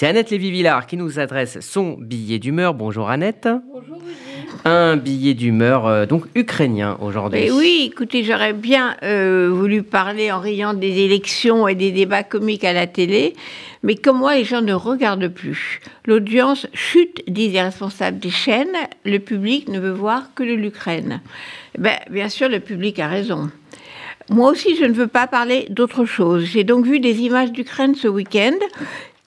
C'est Annette Lévy-Villard qui nous adresse son billet d'humeur. Bonjour Annette. Bonjour Un billet d'humeur euh, donc ukrainien aujourd'hui. Mais oui, écoutez, j'aurais bien euh, voulu parler en riant des élections et des débats comiques à la télé, mais comme moi, les gens ne regardent plus. L'audience chute, disent les responsables des chaînes. Le public ne veut voir que de l'Ukraine. Ben, bien sûr, le public a raison. Moi aussi, je ne veux pas parler d'autre chose. J'ai donc vu des images d'Ukraine ce week-end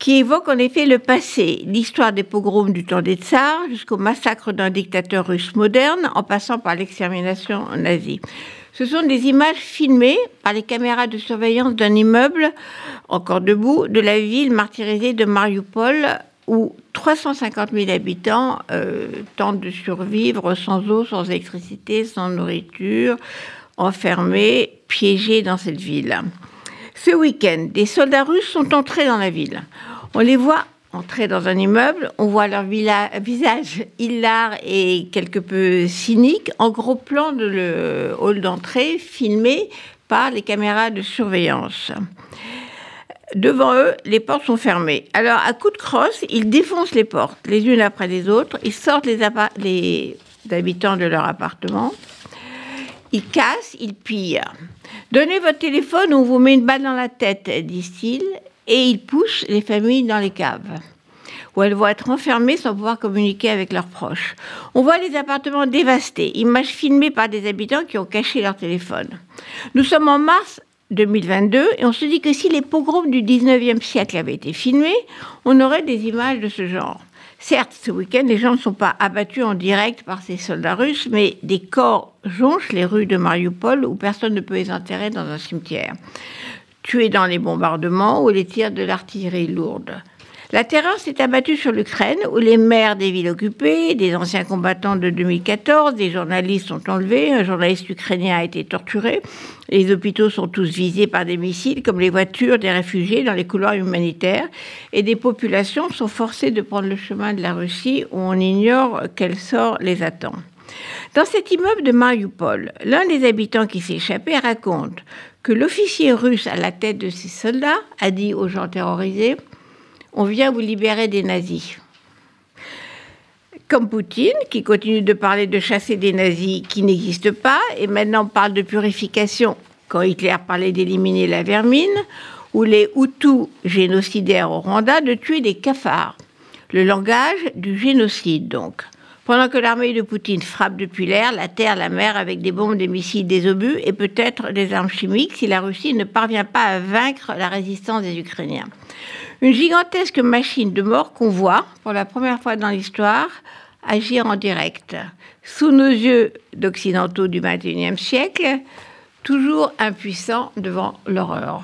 qui évoquent en effet le passé, l'histoire des pogroms du temps des tsars jusqu'au massacre d'un dictateur russe moderne en passant par l'extermination nazie. Ce sont des images filmées par les caméras de surveillance d'un immeuble, encore debout, de la ville martyrisée de Mariupol, où 350 000 habitants euh, tentent de survivre sans eau, sans électricité, sans nourriture, enfermés, piégés dans cette ville. Ce week-end, des soldats russes sont entrés dans la ville. On les voit entrer dans un immeuble, on voit leur visage hilar et quelque peu cynique en gros plan de le hall d'entrée filmé par les caméras de surveillance. Devant eux, les portes sont fermées. Alors, à coup de crosse, ils défoncent les portes, les unes après les autres. Ils sortent les, habitants de leur appartement. Ils cassent, ils pillent. Donnez votre téléphone ou on vous met une balle dans la tête, disent-ils, et ils poussent les familles dans les caves où elles vont être enfermées sans pouvoir communiquer avec leurs proches. On voit les appartements dévastés, images filmées par des habitants qui ont caché leur téléphone. Nous sommes en mars 2022 et on se dit que si les pogroms du 19e siècle avaient été filmés, on aurait des images de ce genre. Certes, ce week-end, les gens ne sont pas abattus en direct par ces soldats russes, mais des corps jonchent les rues de Mariupol où personne ne peut les enterrer dans un cimetière. Tués dans les bombardements ou les tirs de l'artillerie lourde. La terreur s'est abattue sur l'Ukraine, où les maires des villes occupées, des anciens combattants de 2014, des journalistes sont enlevés, un journaliste ukrainien a été torturé, les hôpitaux sont tous visés par des missiles, comme les voitures des réfugiés dans les couloirs humanitaires, et des populations sont forcées de prendre le chemin de la Russie, où on ignore quel sort les attend. Dans cet immeuble de Mariupol, l'un des habitants qui s'est échappé raconte que l'officier russe à la tête de ses soldats a dit aux gens terrorisés on vient vous libérer des nazis. Comme Poutine, qui continue de parler de chasser des nazis qui n'existent pas, et maintenant parle de purification quand Hitler parlait d'éliminer la vermine, ou les Hutus génocidaires au Rwanda de tuer des cafards. Le langage du génocide, donc. Pendant que l'armée de Poutine frappe depuis l'air, la terre, la mer avec des bombes, des missiles, des obus et peut-être des armes chimiques si la Russie ne parvient pas à vaincre la résistance des Ukrainiens. Une gigantesque machine de mort qu'on voit, pour la première fois dans l'histoire, agir en direct, sous nos yeux d'occidentaux du XXIe siècle, toujours impuissants devant l'horreur.